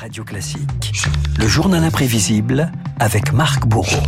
Radio Classique. Le journal imprévisible avec Marc Bourreau.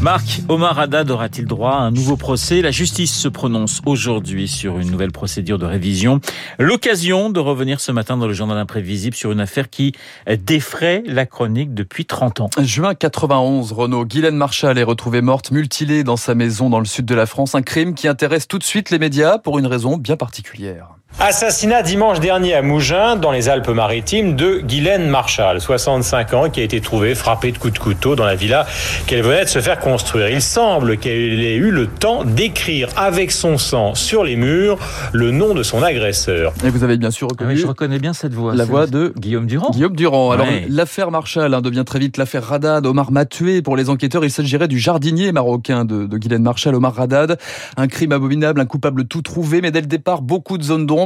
Marc, Omar Haddad aura-t-il droit à un nouveau procès? La justice se prononce aujourd'hui sur une nouvelle procédure de révision. L'occasion de revenir ce matin dans le journal imprévisible sur une affaire qui défraie la chronique depuis 30 ans. Juin 91, Renault. Guylaine Marshall est retrouvée morte, mutilée dans sa maison dans le sud de la France. Un crime qui intéresse tout de suite les médias pour une raison bien particulière. Assassinat dimanche dernier à Mougins, dans les Alpes-Maritimes, de Guylaine Marshall, 65 ans, qui a été trouvée frappée de coups de couteau dans la villa qu'elle venait de se faire construire. Il semble qu'elle ait eu le temps d'écrire avec son sang sur les murs le nom de son agresseur. Et vous avez bien sûr reconnu. Ah oui, je reconnais bien cette voix. La voix de Guillaume Durand. Guillaume Durand. Alors, l'affaire Marshall hein, devient très vite l'affaire Radad. Omar m'a tué. Pour les enquêteurs, il s'agirait du jardinier marocain de, de Guylaine Marshall, Omar Radad. Un crime abominable, un coupable tout trouvé, mais dès le départ, beaucoup de zones d'ombre.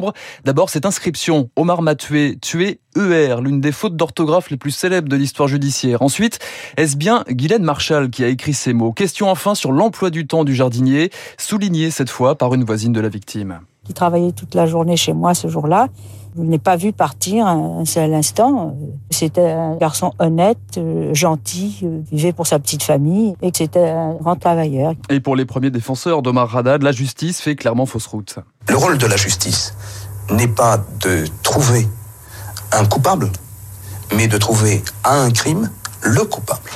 D'abord, cette inscription, Omar m'a tué, tué ER, l'une des fautes d'orthographe les plus célèbres de l'histoire judiciaire. Ensuite, est-ce bien Guylaine Marshall qui a écrit ces mots? Question enfin sur l'emploi du temps du jardinier, souligné cette fois par une voisine de la victime. Qui travaillait toute la journée chez moi ce jour-là. Je ne l'ai pas vu partir un seul instant. C'était un garçon honnête, euh, gentil, euh, vivait pour sa petite famille et c'était un grand travailleur. Et pour les premiers défenseurs d'Omar Haddad, la justice fait clairement fausse route. Le rôle de la justice, n'est pas de trouver un coupable, mais de trouver à un crime le coupable.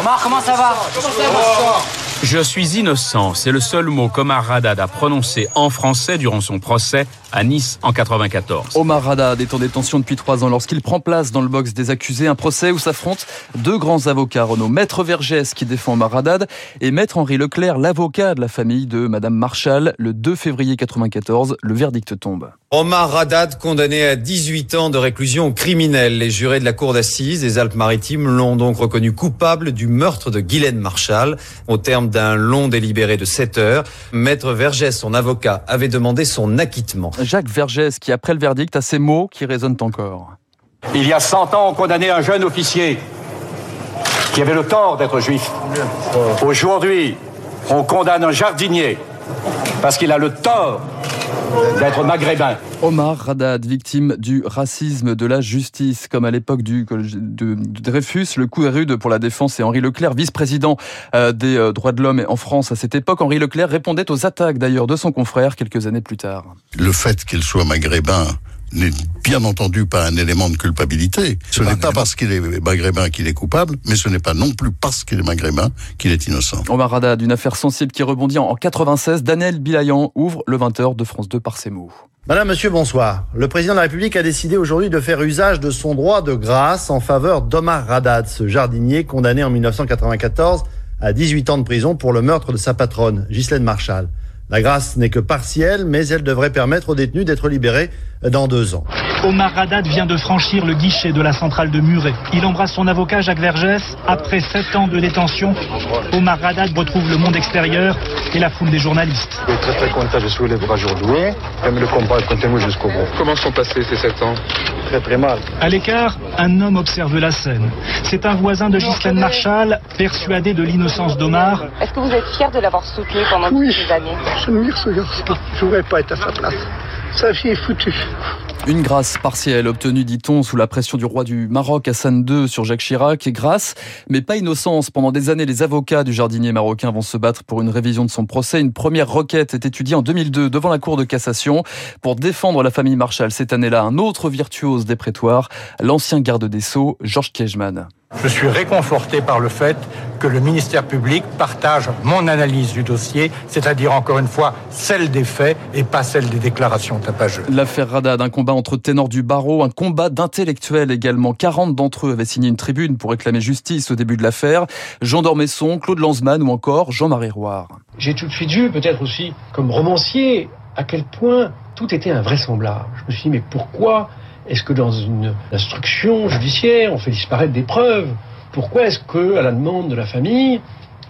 Omar, comment ça va, comment ça va? Je suis innocent, c'est le seul mot qu'Omar Haddad a prononcé en français durant son procès à Nice en 94. Omar Haddad est en détention depuis trois ans lorsqu'il prend place dans le box des accusés, un procès où s'affrontent deux grands avocats, Renaud. Maître Vergès qui défend Omar Haddad et Maître Henri Leclerc, l'avocat de la famille de Madame Marshall. Le 2 février 94, le verdict tombe. Omar Haddad condamné à 18 ans de réclusion criminelle. Les jurés de la cour d'assises des Alpes-Maritimes l'ont donc reconnu coupable du meurtre de Guylaine Marshall. Au terme d'un long délibéré de 7 heures, Maître Vergès, son avocat, avait demandé son acquittement. Jacques Vergès qui, après le verdict, a ces mots qui résonnent encore. Il y a 100 ans, on condamnait un jeune officier qui avait le tort d'être juif. Aujourd'hui, on condamne un jardinier parce qu'il a le tort d'être maghrébin. Omar Haddad, victime du racisme de la justice, comme à l'époque du de, Dreyfus, le coup est rude pour la défense et Henri Leclerc, vice-président euh, des euh, droits de l'homme en France à cette époque. Henri Leclerc répondait aux attaques d'ailleurs de son confrère quelques années plus tard. Le fait qu'il soit maghrébin n'est bien entendu pas un élément de culpabilité. Ce n'est pas parce qu'il est maghrébin qu'il est coupable, mais ce n'est pas non plus parce qu'il est maghrébin qu'il est innocent. Omar Haddad, une affaire sensible qui rebondit en 96, Daniel Bilayan ouvre le 20h de France 2 par ces mots. Madame, Monsieur, bonsoir. Le président de la République a décidé aujourd'hui de faire usage de son droit de grâce en faveur d'Omar Haddad, ce jardinier condamné en 1994 à 18 ans de prison pour le meurtre de sa patronne, Ghislaine Marshall. La grâce n'est que partielle, mais elle devrait permettre aux détenus d'être libérés dans deux ans. Omar Haddad vient de franchir le guichet de la centrale de Muret. Il embrasse son avocat Jacques Vergès. Après sept ans de détention, Omar Haddad retrouve le monde extérieur et la foule des journalistes. Je suis très très content, je suis les bras aujourd'hui. J'aime le combat, comptez-moi jusqu'au bout. Comment sont passés ces sept ans? Très très mal. À l'écart, un homme observe la scène. C'est un voisin de Ghislaine Marshall, persuadé de l'innocence d'Omar. Est-ce que vous êtes fier de l'avoir soutenu pendant oui, toutes ces années? J'admire ce garçon. Je ne voudrais pas être à sa place. Est. Une grâce partielle obtenue, dit-on, sous la pression du roi du Maroc, Hassan II, sur Jacques Chirac. Et grâce, mais pas innocence. Pendant des années, les avocats du jardinier marocain vont se battre pour une révision de son procès. Une première requête est étudiée en 2002 devant la Cour de cassation pour défendre la famille Marshall. Cette année-là, un autre virtuose des prétoires, l'ancien garde des Sceaux, Georges Kejman. Je suis réconforté par le fait que le ministère public partage mon analyse du dossier, c'est-à-dire encore une fois celle des faits et pas celle des déclarations tapageuses. L'affaire Radad, un combat entre ténors du barreau, un combat d'intellectuels également. 40 d'entre eux avaient signé une tribune pour réclamer justice au début de l'affaire. Jean Dormesson, Claude Lanzmann ou encore Jean-Marie Roire. J'ai tout de suite vu, peut-être aussi comme romancier, à quel point tout était invraisemblable. Je me suis dit, mais pourquoi est-ce que dans une instruction judiciaire, on fait disparaître des preuves? Pourquoi est-ce que, à la demande de la famille,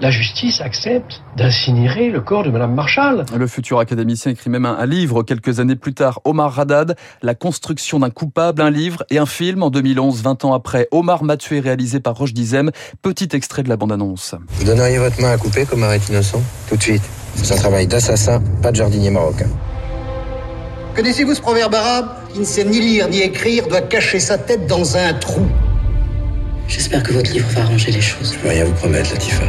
la justice accepte d'incinérer le corps de Madame Marshall? Le futur académicien écrit même un, livre quelques années plus tard, Omar Haddad, La construction d'un coupable, un livre et un film en 2011, 20 ans après. Omar m'a tué, réalisé par Roche Dizem. Petit extrait de la bande-annonce. Vous donneriez votre main à couper comme est innocent? Tout de suite. C'est un travail d'assassin, pas de jardinier marocain. Connaissez-vous ce proverbe arabe? Qui ne sait ni lire ni écrire doit cacher sa tête dans un trou. J'espère que votre livre va arranger les choses. Je peux rien vous promettre, Latifa.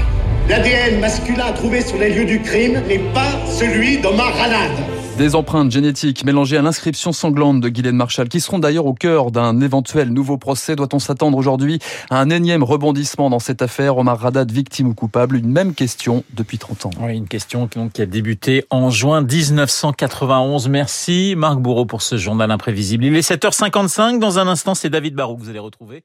L'ADN masculin trouvé sur les lieux du crime n'est pas celui d'Omar Haddad. Des empreintes génétiques mélangées à l'inscription sanglante de Guylaine Marshall, qui seront d'ailleurs au cœur d'un éventuel nouveau procès. Doit-on s'attendre aujourd'hui à un énième rebondissement dans cette affaire? Omar Haddad, victime ou coupable? Une même question depuis 30 ans. Oui, une question qui a débuté en juin 1991. Merci Marc Bourreau pour ce journal imprévisible. Il est 7h55. Dans un instant, c'est David Barou que vous allez retrouver.